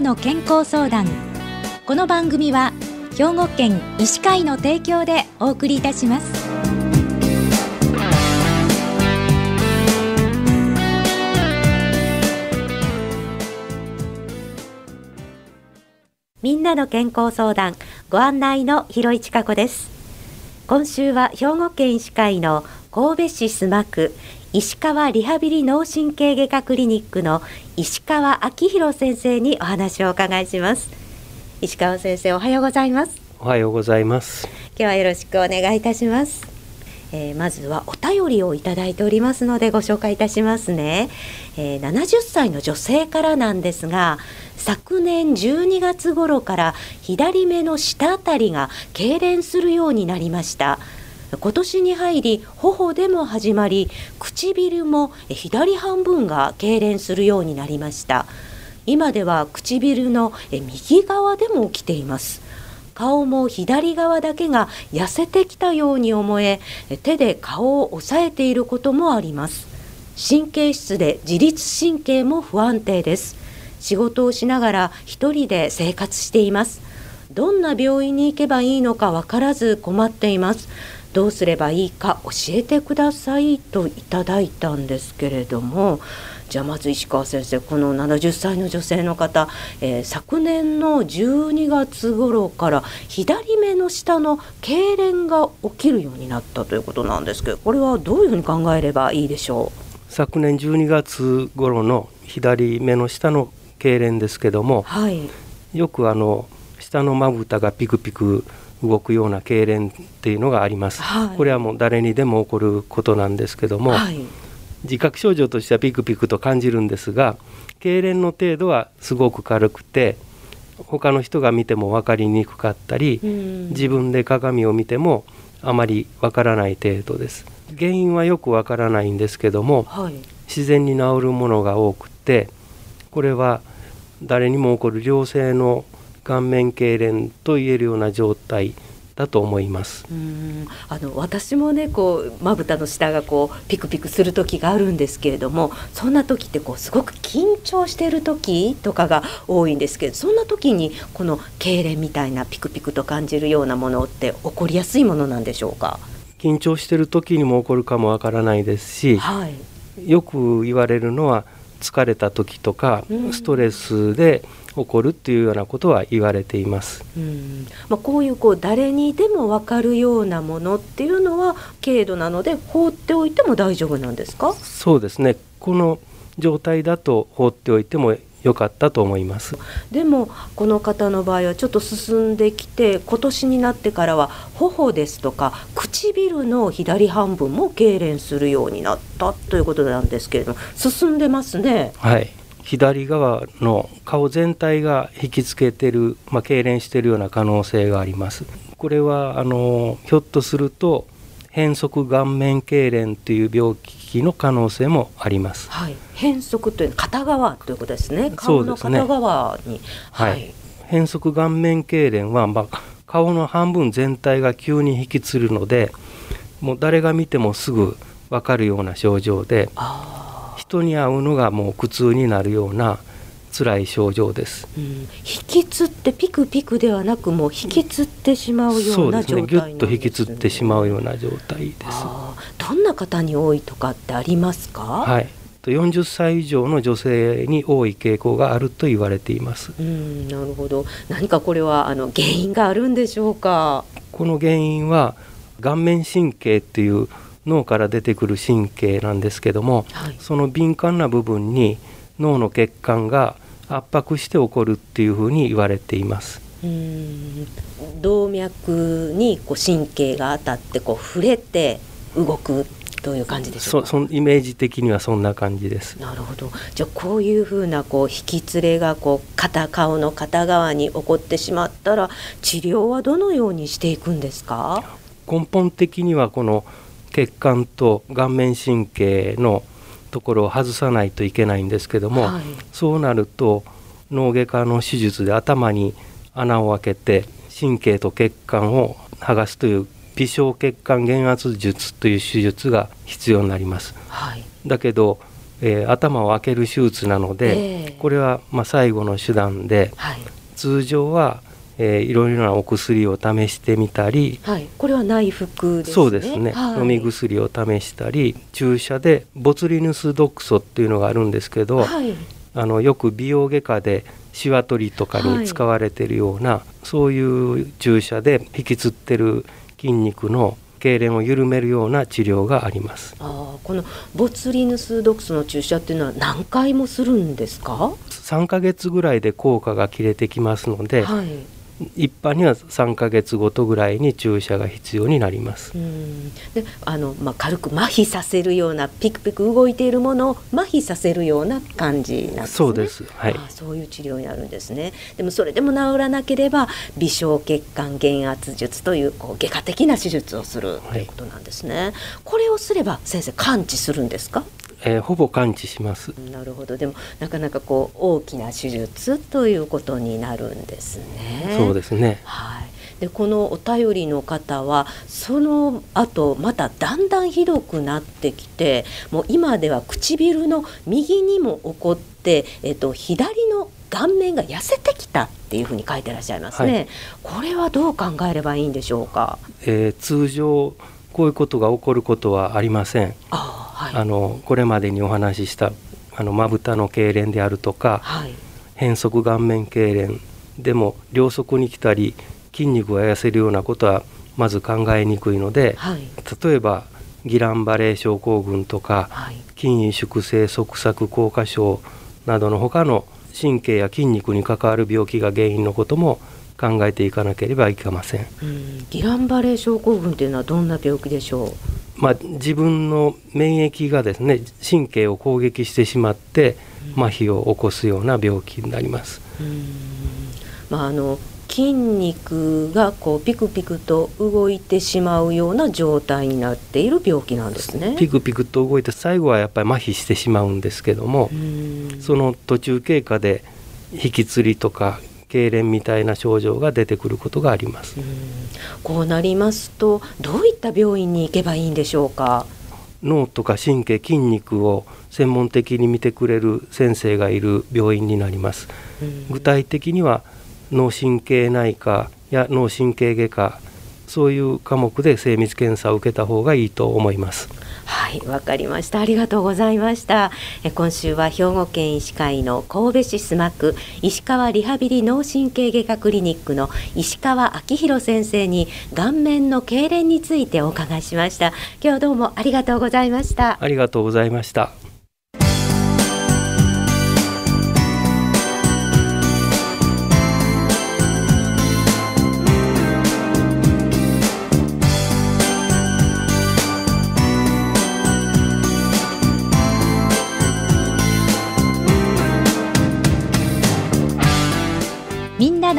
の健康相談。この番組は兵庫県医師会の提供でお送りいたします。みんなの健康相談ご案内の広市加子です。今週は兵庫県医師会の神戸市須磨区石川リハビリ脳神経外科クリニックの石川明宏先生にお話をお伺いします。石川先生おはようございます。おはようございます。今日はよろしくお願いいたします。えー、まずはお便りをいただいておりますのでご紹介いたしますね、えー、70歳の女性からなんですが昨年12月頃から左目の下あたりが痙攣するようになりました今年に入り頬でも始まり唇も左半分が痙攣するようになりました。今では唇の右側でも起きています。顔も左側だけが痩せてきたように思え手で顔を押さえていることもあります。神経質で自律神経も不安定です。仕事をしながら一人で生活しています。どんな病院に行けばいいのかわからず困っています。どうすればいいか教えてくださいといただいたんですけれどもじゃあまず石川先生この70歳の女性の方、えー、昨年の12月頃から左目の下の痙攣が起きるようになったということなんですけどこれはどういうふうに考えればいいでしょう？昨年12月頃の左目の下の痙攣ですけども、はい、よくあの下のまぶたがピクピク動くような痙攣っていうのがあります、はい、これはもう誰にでも起こることなんですけども、はい、自覚症状としてはピクピクと感じるんですが痙攣の程度はすごく軽くて他の人が見ても分かりにくかったり自分で鏡を見てもあまり分からない程度です。原因はよく分からないんですけども、はい、自然に治るものが多くてこれは誰にも起こる良性の顔面痙攣と言えるような状態だと思います。あの私もねこうまぶたの下がこうピクピクする時があるんですけれどもそんな時ってこうすごく緊張している時とかが多いんですけどそんな時にこの痙攣みたいなピクピクと感じるようなものって起こりやすいものなんでしょうか？緊張している時にも起こるかもわからないですし、はい、よく言われるのは疲れた時とかストレスで起こるっていうようなことは言われています。うん。まあ、こういうこう誰にでも分かるようなものっていうのは軽度なので放っておいても大丈夫なんですか？そうですね。この状態だと放っておいても良かったと思います。でもこの方の場合はちょっと進んできて今年になってからは頬ですとか唇の左半分も痙攣するようになったということなんですけれども進んでますね。はい。左側の顔全体が引きつけてる、まあ、痙攣しているような可能性があります。これはあのひょっとすると変則顔面痙攣という病気の可能性もあります。はい、変則という片側ということですね。顔の片側に。ね、はい、変則顔面痙攣は、まあ、顔の半分全体が急に引きつるので、もう誰が見てもすぐ分かるような症状で、人に会うのがもう苦痛になるような辛い症状です、うん、引きつってピクピクではなくもう引きつってしまうような状態、ね、ぎゅっと引きつってしまうような状態です。どんな方に多いとかってありますか？はい。40歳以上の女性に多い傾向があると言われています。うんなるほど。何かこれはあの原因があるんでしょうか？この原因は顔面神経っていう脳から出てくる神経なんですけども、はい、その敏感な部分に脳の血管が圧迫して起こるっていうふうに言われています。うん動脈にこう神経が当たってこう触れて動くという感じでしょうか？そイメージ的にはそんな感じです。なるほど。じゃあこういうふうなこう引き連れがこう片顔の片側に起こってしまったら治療はどのようにしていくんですか？根本的にはこの血管と顔面神経のところを外さないといけないんですけども、はい、そうなると脳外科の手術で頭に穴を開けて神経と血管を剥がすという微小血管減圧術という手術が必要になります。はい、だけどえー、頭を開ける手術なので、えー、これはまあ最後の手段で、はい、通常はえー、いろいろなお薬を試してみたり、はい、これは内服ですね。そうですね、はい、飲み薬を試したり注射でボツリヌス毒素っていうのがあるんですけど、はい、あのよく美容外科でシワ取りとかに使われてるような、はい、そういう注射で引きつってる筋肉の痙攣を緩めるような治療があります。あこのボツリヌス毒素の注射っていうのは何回もするんですか？3ヶ月ぐらいで効果が切れてきますので、はい一般には3か月ごとぐらいに注射が必要になります。であの、まあ、軽く麻痺させるようなピクピク動いているものを麻痺させるような感じなんですね。そうです、はい、そういう治療になるんですね。でもそれでも治らなければ微小血管減圧術というこう外科的な手術をするということなんですね。はい、これをすれば先生完治するんですか？えー、ほぼ完治します。なるほど。でもなかなかこう大きな手術ということになるんですね。そうですね。はい。でこのお便りの方はその後まただんだんひどくなってきてもう今では唇の右にも起こって、えっと、左の顔面が痩せてきたっていうふうに書いてらっしゃいますね、はい、これはどう考えればいいんでしょうか、えー、通常こういうことが起こることはありません。あはい、あのこれまでにお話ししたあのまぶたの痙攣であるとか、はい、変則顔面痙攣でも両側に来たり筋肉が痩せるようなことはまず考えにくいので、はい、例えばギランバレー症候群とか、はい、筋萎縮性側索硬化症などの他の神経や筋肉に関わる病気が原因のことも考えていかなければいけません。ん。ギランバレー症候群というのはどんな病気でしょう？まあ、自分の免疫がですね神経を攻撃してしまって麻痺を起こすような病気になります。まあ、あの筋肉がこうピクピクと動いてしまうような状態になっている病気なんですね。ピクピクと動いて最後はやっぱり麻痺してしまうんですけどもその途中経過で引きつりとか痙攣みたいな症状が出てくることがあります。うこうなりますとどういった病院に行けばいいんでしょうか？脳とか神経筋肉を専門的に見てくれる先生がいる病院になります。具体的には脳神経内科や脳神経外科そういう科目で精密検査を受けた方がいいと思います。はいわかりました。ありがとうございました。え今週は兵庫県医師会の神戸市須磨区石川リハビリ脳神経外科クリニックの石川明宏先生に顔面の痙攣についてお伺いしました。今日どうもありがとうございました。ありがとうございました。